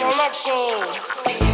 como loco.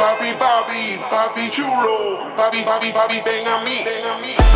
papi, Bobby, papi chulo, Bobby, Bobby, Bobby, ven a mí, ven a mí.